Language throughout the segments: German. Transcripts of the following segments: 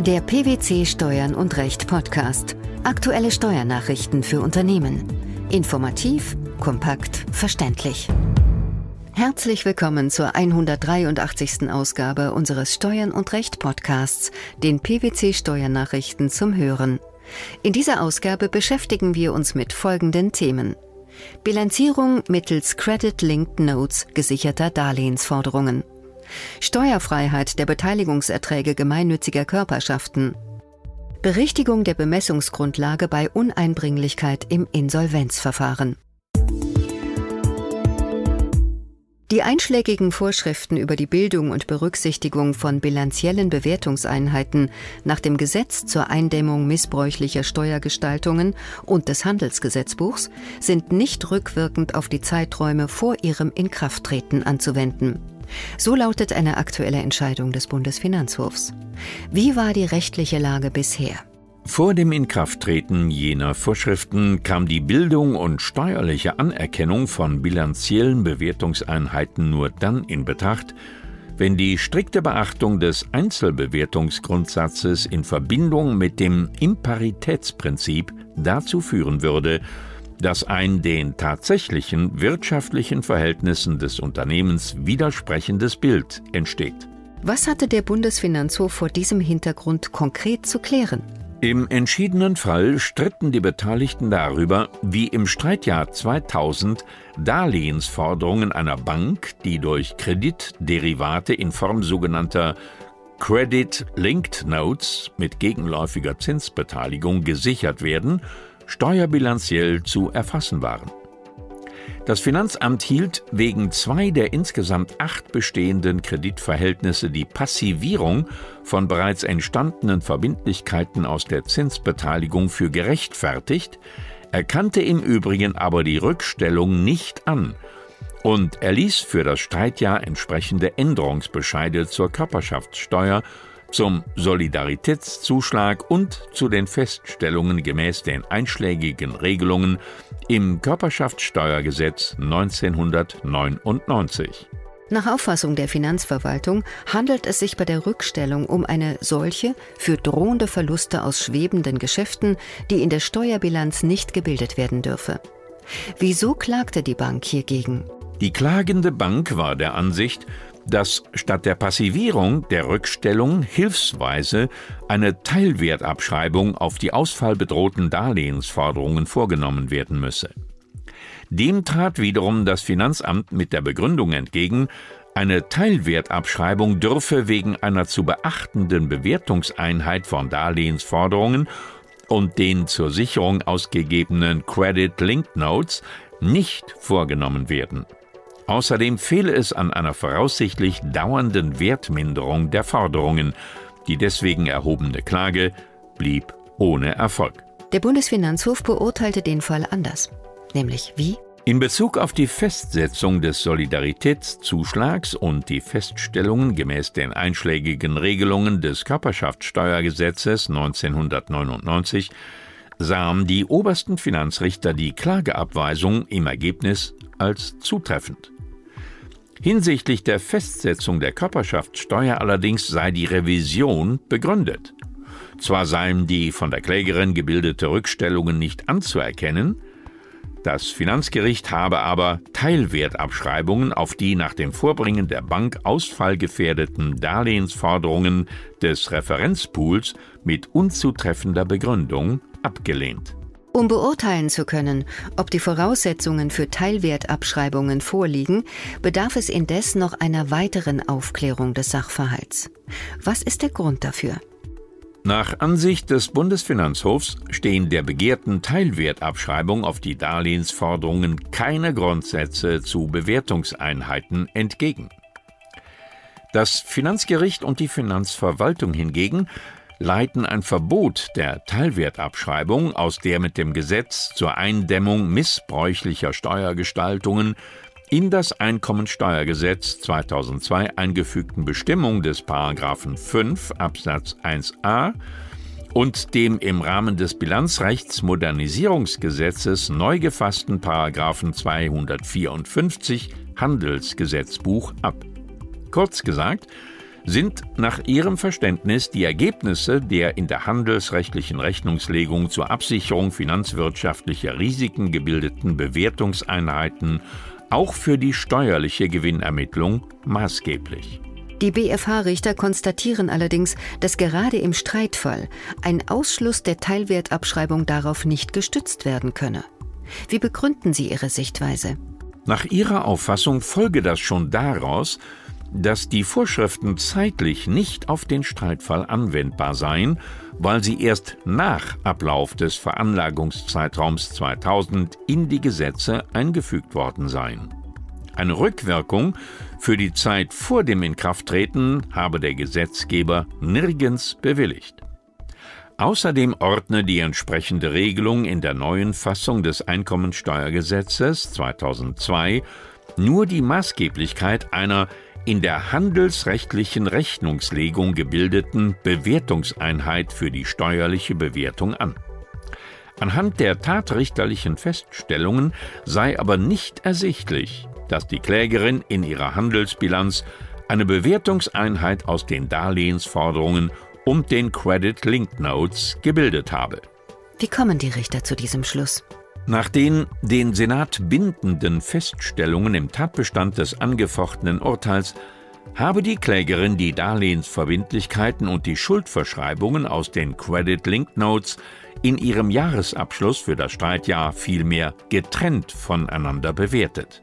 Der PwC Steuern und Recht Podcast. Aktuelle Steuernachrichten für Unternehmen. Informativ, kompakt, verständlich. Herzlich willkommen zur 183. Ausgabe unseres Steuern und Recht Podcasts, den PwC Steuernachrichten zum Hören. In dieser Ausgabe beschäftigen wir uns mit folgenden Themen. Bilanzierung mittels Credit Linked Notes gesicherter Darlehensforderungen. Steuerfreiheit der Beteiligungserträge gemeinnütziger Körperschaften. Berichtigung der Bemessungsgrundlage bei Uneinbringlichkeit im Insolvenzverfahren. Die einschlägigen Vorschriften über die Bildung und Berücksichtigung von bilanziellen Bewertungseinheiten nach dem Gesetz zur Eindämmung missbräuchlicher Steuergestaltungen und des Handelsgesetzbuchs sind nicht rückwirkend auf die Zeiträume vor ihrem Inkrafttreten anzuwenden. So lautet eine aktuelle Entscheidung des Bundesfinanzhofs. Wie war die rechtliche Lage bisher? Vor dem Inkrafttreten jener Vorschriften kam die Bildung und steuerliche Anerkennung von bilanziellen Bewertungseinheiten nur dann in Betracht, wenn die strikte Beachtung des Einzelbewertungsgrundsatzes in Verbindung mit dem Imparitätsprinzip dazu führen würde, dass ein den tatsächlichen wirtschaftlichen Verhältnissen des Unternehmens widersprechendes Bild entsteht. Was hatte der Bundesfinanzhof vor diesem Hintergrund konkret zu klären? Im entschiedenen Fall stritten die Beteiligten darüber, wie im Streitjahr 2000 Darlehensforderungen einer Bank, die durch Kreditderivate in Form sogenannter Credit Linked Notes mit gegenläufiger Zinsbeteiligung gesichert werden, steuerbilanziell zu erfassen waren. Das Finanzamt hielt wegen zwei der insgesamt acht bestehenden Kreditverhältnisse die Passivierung von bereits entstandenen Verbindlichkeiten aus der Zinsbeteiligung für gerechtfertigt, erkannte im Übrigen aber die Rückstellung nicht an und erließ für das Streitjahr entsprechende Änderungsbescheide zur Körperschaftssteuer zum Solidaritätszuschlag und zu den Feststellungen gemäß den einschlägigen Regelungen im Körperschaftssteuergesetz 1999. Nach Auffassung der Finanzverwaltung handelt es sich bei der Rückstellung um eine solche für drohende Verluste aus schwebenden Geschäften, die in der Steuerbilanz nicht gebildet werden dürfe. Wieso klagte die Bank hiergegen? Die klagende Bank war der Ansicht, dass statt der Passivierung der Rückstellung hilfsweise eine Teilwertabschreibung auf die ausfallbedrohten Darlehensforderungen vorgenommen werden müsse. Dem trat wiederum das Finanzamt mit der Begründung entgegen, eine Teilwertabschreibung dürfe wegen einer zu beachtenden Bewertungseinheit von Darlehensforderungen und den zur Sicherung ausgegebenen Credit Linked Notes nicht vorgenommen werden. Außerdem fehle es an einer voraussichtlich dauernden Wertminderung der Forderungen. Die deswegen erhobene Klage blieb ohne Erfolg. Der Bundesfinanzhof beurteilte den Fall anders. Nämlich wie? In Bezug auf die Festsetzung des Solidaritätszuschlags und die Feststellungen gemäß den einschlägigen Regelungen des Körperschaftssteuergesetzes 1999 sahen die obersten Finanzrichter die Klageabweisung im Ergebnis als zutreffend. Hinsichtlich der Festsetzung der Körperschaftssteuer allerdings sei die Revision begründet. Zwar seien die von der Klägerin gebildete Rückstellungen nicht anzuerkennen, das Finanzgericht habe aber Teilwertabschreibungen auf die nach dem Vorbringen der Bank ausfallgefährdeten Darlehensforderungen des Referenzpools mit unzutreffender Begründung abgelehnt. Um beurteilen zu können, ob die Voraussetzungen für Teilwertabschreibungen vorliegen, bedarf es indes noch einer weiteren Aufklärung des Sachverhalts. Was ist der Grund dafür? Nach Ansicht des Bundesfinanzhofs stehen der begehrten Teilwertabschreibung auf die Darlehensforderungen keine Grundsätze zu Bewertungseinheiten entgegen. Das Finanzgericht und die Finanzverwaltung hingegen leiten ein Verbot der Teilwertabschreibung aus der mit dem Gesetz zur Eindämmung missbräuchlicher Steuergestaltungen in das Einkommensteuergesetz 2002 eingefügten Bestimmung des Paragraphen 5 Absatz 1a und dem im Rahmen des Bilanzrechtsmodernisierungsgesetzes neu gefassten Paragraphen 254 Handelsgesetzbuch ab. Kurz gesagt, sind nach ihrem Verständnis die Ergebnisse der in der handelsrechtlichen Rechnungslegung zur Absicherung finanzwirtschaftlicher Risiken gebildeten Bewertungseinheiten auch für die steuerliche Gewinnermittlung maßgeblich. Die BFH-Richter konstatieren allerdings, dass gerade im Streitfall ein Ausschluss der Teilwertabschreibung darauf nicht gestützt werden könne. Wie begründen Sie Ihre Sichtweise? Nach Ihrer Auffassung folge das schon daraus, dass die Vorschriften zeitlich nicht auf den Streitfall anwendbar seien, weil sie erst nach Ablauf des Veranlagungszeitraums 2000 in die Gesetze eingefügt worden seien. Eine Rückwirkung für die Zeit vor dem Inkrafttreten habe der Gesetzgeber nirgends bewilligt. Außerdem ordne die entsprechende Regelung in der neuen Fassung des Einkommensteuergesetzes 2002 nur die Maßgeblichkeit einer in der handelsrechtlichen Rechnungslegung gebildeten Bewertungseinheit für die steuerliche Bewertung an. Anhand der tatrichterlichen Feststellungen sei aber nicht ersichtlich, dass die Klägerin in ihrer Handelsbilanz eine Bewertungseinheit aus den Darlehensforderungen und den Credit Link Notes gebildet habe. Wie kommen die Richter zu diesem Schluss? Nach den den Senat bindenden Feststellungen im Tatbestand des angefochtenen Urteils habe die Klägerin die Darlehensverbindlichkeiten und die Schuldverschreibungen aus den Credit Link Notes in ihrem Jahresabschluss für das Streitjahr vielmehr getrennt voneinander bewertet.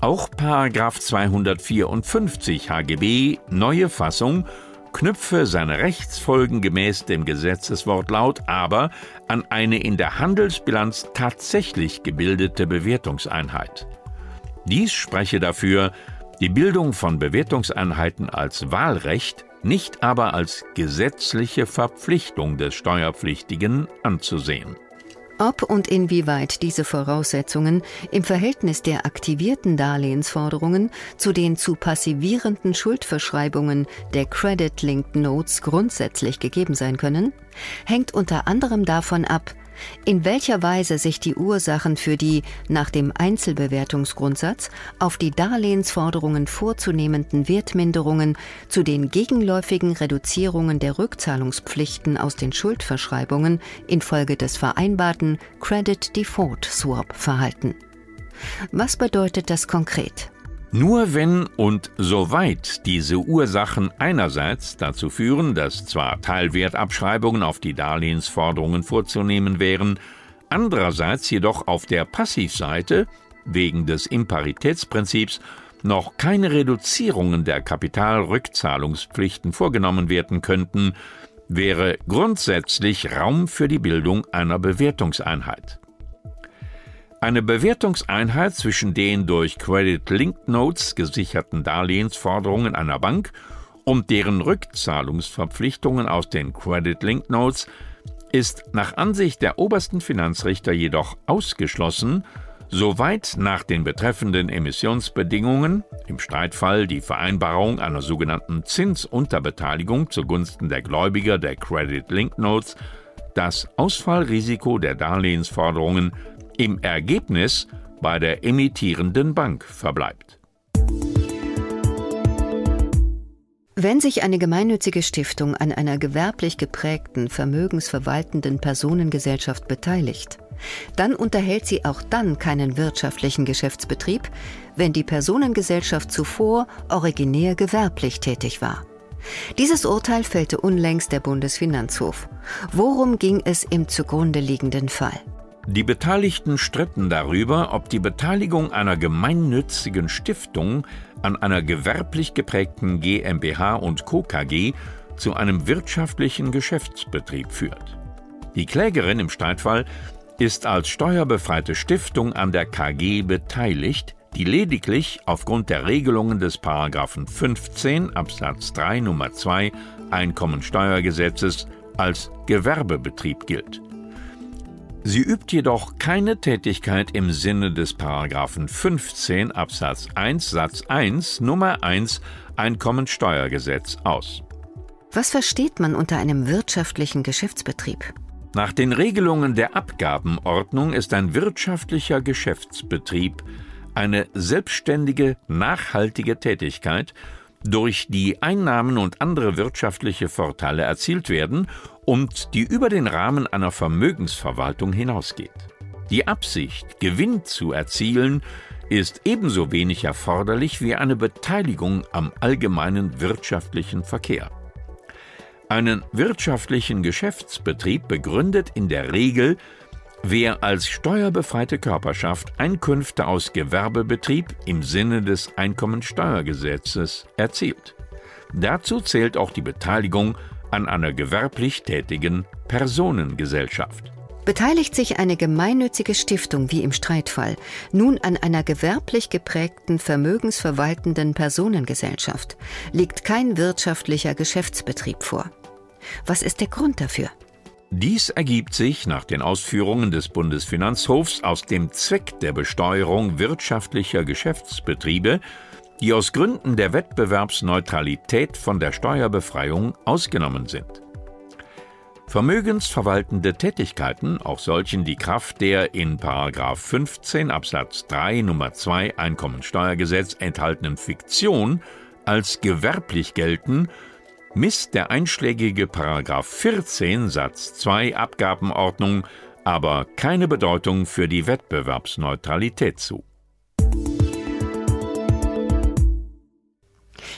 Auch 254 HGB neue Fassung knüpfe seine Rechtsfolgen gemäß dem Gesetzeswortlaut aber an eine in der Handelsbilanz tatsächlich gebildete Bewertungseinheit. Dies spreche dafür, die Bildung von Bewertungseinheiten als Wahlrecht, nicht aber als gesetzliche Verpflichtung des Steuerpflichtigen anzusehen. Ob und inwieweit diese Voraussetzungen im Verhältnis der aktivierten Darlehensforderungen zu den zu passivierenden Schuldverschreibungen der Credit-Linked Notes grundsätzlich gegeben sein können, hängt unter anderem davon ab, in welcher Weise sich die Ursachen für die nach dem Einzelbewertungsgrundsatz auf die Darlehensforderungen vorzunehmenden Wertminderungen zu den gegenläufigen Reduzierungen der Rückzahlungspflichten aus den Schuldverschreibungen infolge des vereinbarten Credit Default Swap verhalten. Was bedeutet das konkret? Nur wenn und soweit diese Ursachen einerseits dazu führen, dass zwar Teilwertabschreibungen auf die Darlehensforderungen vorzunehmen wären, andererseits jedoch auf der Passivseite wegen des Imparitätsprinzips noch keine Reduzierungen der Kapitalrückzahlungspflichten vorgenommen werden könnten, wäre grundsätzlich Raum für die Bildung einer Bewertungseinheit. Eine Bewertungseinheit zwischen den durch Credit Link Notes gesicherten Darlehensforderungen einer Bank und deren Rückzahlungsverpflichtungen aus den Credit Link Notes ist nach Ansicht der obersten Finanzrichter jedoch ausgeschlossen, soweit nach den betreffenden Emissionsbedingungen, im Streitfall die Vereinbarung einer sogenannten Zinsunterbeteiligung zugunsten der Gläubiger der Credit Link Notes, das Ausfallrisiko der Darlehensforderungen im Ergebnis bei der emittierenden Bank verbleibt. Wenn sich eine gemeinnützige Stiftung an einer gewerblich geprägten, vermögensverwaltenden Personengesellschaft beteiligt, dann unterhält sie auch dann keinen wirtschaftlichen Geschäftsbetrieb, wenn die Personengesellschaft zuvor originär gewerblich tätig war. Dieses Urteil fällte unlängst der Bundesfinanzhof. Worum ging es im zugrunde liegenden Fall? Die Beteiligten stritten darüber, ob die Beteiligung einer gemeinnützigen Stiftung an einer gewerblich geprägten GmbH und Co. KG zu einem wirtschaftlichen Geschäftsbetrieb führt. Die Klägerin im Streitfall ist als steuerbefreite Stiftung an der KG beteiligt, die lediglich aufgrund der Regelungen des Paragraphen 15 Absatz 3 Nummer 2 Einkommensteuergesetzes als Gewerbebetrieb gilt. Sie übt jedoch keine Tätigkeit im Sinne des Paragraphen 15 Absatz 1 Satz 1 Nummer 1 Einkommensteuergesetz aus. Was versteht man unter einem wirtschaftlichen Geschäftsbetrieb? Nach den Regelungen der Abgabenordnung ist ein wirtschaftlicher Geschäftsbetrieb eine selbstständige, nachhaltige Tätigkeit, durch die Einnahmen und andere wirtschaftliche Vorteile erzielt werden und die über den Rahmen einer Vermögensverwaltung hinausgeht. Die Absicht, Gewinn zu erzielen, ist ebenso wenig erforderlich wie eine Beteiligung am allgemeinen wirtschaftlichen Verkehr. Einen wirtschaftlichen Geschäftsbetrieb begründet in der Regel wer als steuerbefreite Körperschaft Einkünfte aus Gewerbebetrieb im Sinne des Einkommensteuergesetzes erzielt. Dazu zählt auch die Beteiligung an einer gewerblich tätigen Personengesellschaft. Beteiligt sich eine gemeinnützige Stiftung wie im Streitfall nun an einer gewerblich geprägten vermögensverwaltenden Personengesellschaft, liegt kein wirtschaftlicher Geschäftsbetrieb vor. Was ist der Grund dafür? Dies ergibt sich nach den Ausführungen des Bundesfinanzhofs aus dem Zweck der Besteuerung wirtschaftlicher Geschäftsbetriebe, die aus Gründen der Wettbewerbsneutralität von der Steuerbefreiung ausgenommen sind. Vermögensverwaltende Tätigkeiten, auch solchen, die Kraft der in 15 Absatz 3 Nummer 2 Einkommensteuergesetz enthaltenen Fiktion als gewerblich gelten, misst der einschlägige Paragraph 14 Satz 2 Abgabenordnung aber keine Bedeutung für die Wettbewerbsneutralität zu.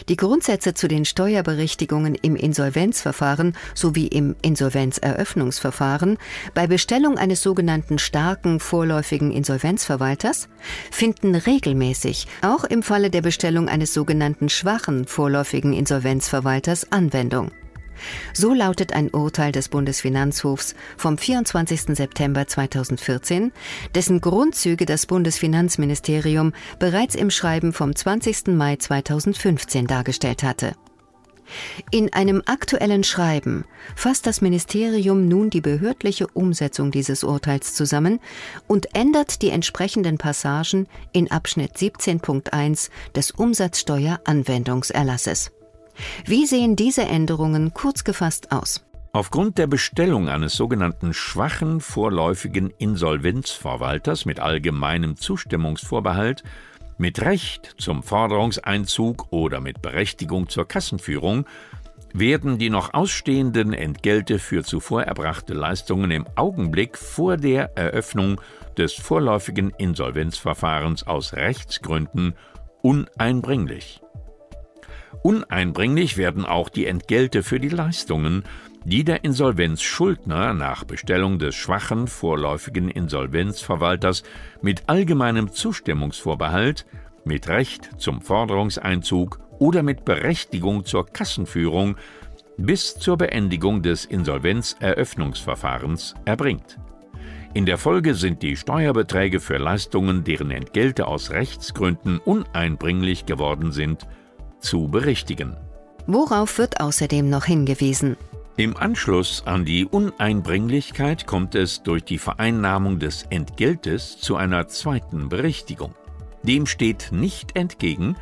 Die Grundsätze zu den Steuerberichtigungen im Insolvenzverfahren sowie im Insolvenzeröffnungsverfahren bei Bestellung eines sogenannten starken vorläufigen Insolvenzverwalters finden regelmäßig auch im Falle der Bestellung eines sogenannten schwachen vorläufigen Insolvenzverwalters Anwendung. So lautet ein Urteil des Bundesfinanzhofs vom 24. September 2014, dessen Grundzüge das Bundesfinanzministerium bereits im Schreiben vom 20. Mai 2015 dargestellt hatte. In einem aktuellen Schreiben fasst das Ministerium nun die behördliche Umsetzung dieses Urteils zusammen und ändert die entsprechenden Passagen in Abschnitt 17.1 des Umsatzsteueranwendungserlasses. Wie sehen diese Änderungen kurz gefasst aus? Aufgrund der Bestellung eines sogenannten schwachen vorläufigen Insolvenzverwalters mit allgemeinem Zustimmungsvorbehalt, mit Recht zum Forderungseinzug oder mit Berechtigung zur Kassenführung werden die noch ausstehenden Entgelte für zuvor erbrachte Leistungen im Augenblick vor der Eröffnung des vorläufigen Insolvenzverfahrens aus Rechtsgründen uneinbringlich. Uneinbringlich werden auch die Entgelte für die Leistungen, die der Insolvenzschuldner nach Bestellung des schwachen vorläufigen Insolvenzverwalters mit allgemeinem Zustimmungsvorbehalt, mit Recht zum Forderungseinzug oder mit Berechtigung zur Kassenführung bis zur Beendigung des Insolvenzeröffnungsverfahrens erbringt. In der Folge sind die Steuerbeträge für Leistungen, deren Entgelte aus Rechtsgründen uneinbringlich geworden sind, zu berichtigen. Worauf wird außerdem noch hingewiesen? Im Anschluss an die Uneinbringlichkeit kommt es durch die Vereinnahmung des Entgeltes zu einer zweiten Berichtigung. Dem steht nicht entgegen,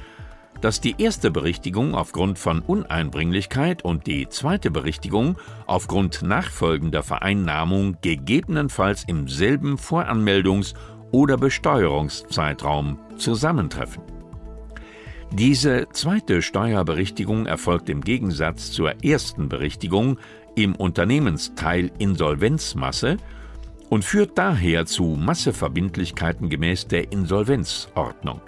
dass die erste Berichtigung aufgrund von Uneinbringlichkeit und die zweite Berichtigung aufgrund nachfolgender Vereinnahmung gegebenenfalls im selben Voranmeldungs- oder Besteuerungszeitraum zusammentreffen. Diese zweite Steuerberichtigung erfolgt im Gegensatz zur ersten Berichtigung im Unternehmensteil Insolvenzmasse und führt daher zu Masseverbindlichkeiten gemäß der Insolvenzordnung.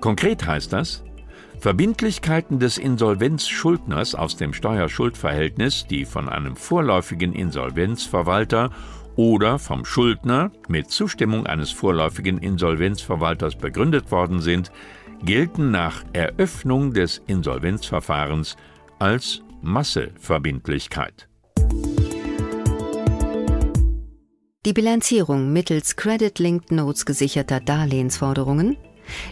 Konkret heißt das, Verbindlichkeiten des Insolvenzschuldners aus dem Steuerschuldverhältnis, die von einem vorläufigen Insolvenzverwalter oder vom Schuldner mit Zustimmung eines vorläufigen Insolvenzverwalters begründet worden sind, gelten nach Eröffnung des Insolvenzverfahrens als Masseverbindlichkeit. Die Bilanzierung mittels Credit-Linked Notes gesicherter Darlehensforderungen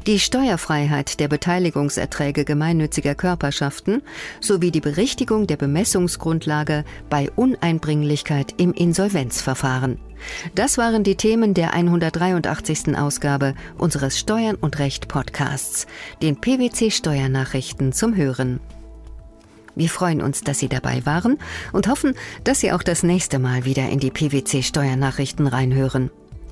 die Steuerfreiheit der Beteiligungserträge gemeinnütziger Körperschaften sowie die Berichtigung der Bemessungsgrundlage bei Uneinbringlichkeit im Insolvenzverfahren. Das waren die Themen der 183. Ausgabe unseres Steuern und Recht Podcasts, den PwC Steuernachrichten zum Hören. Wir freuen uns, dass Sie dabei waren und hoffen, dass Sie auch das nächste Mal wieder in die PwC Steuernachrichten reinhören.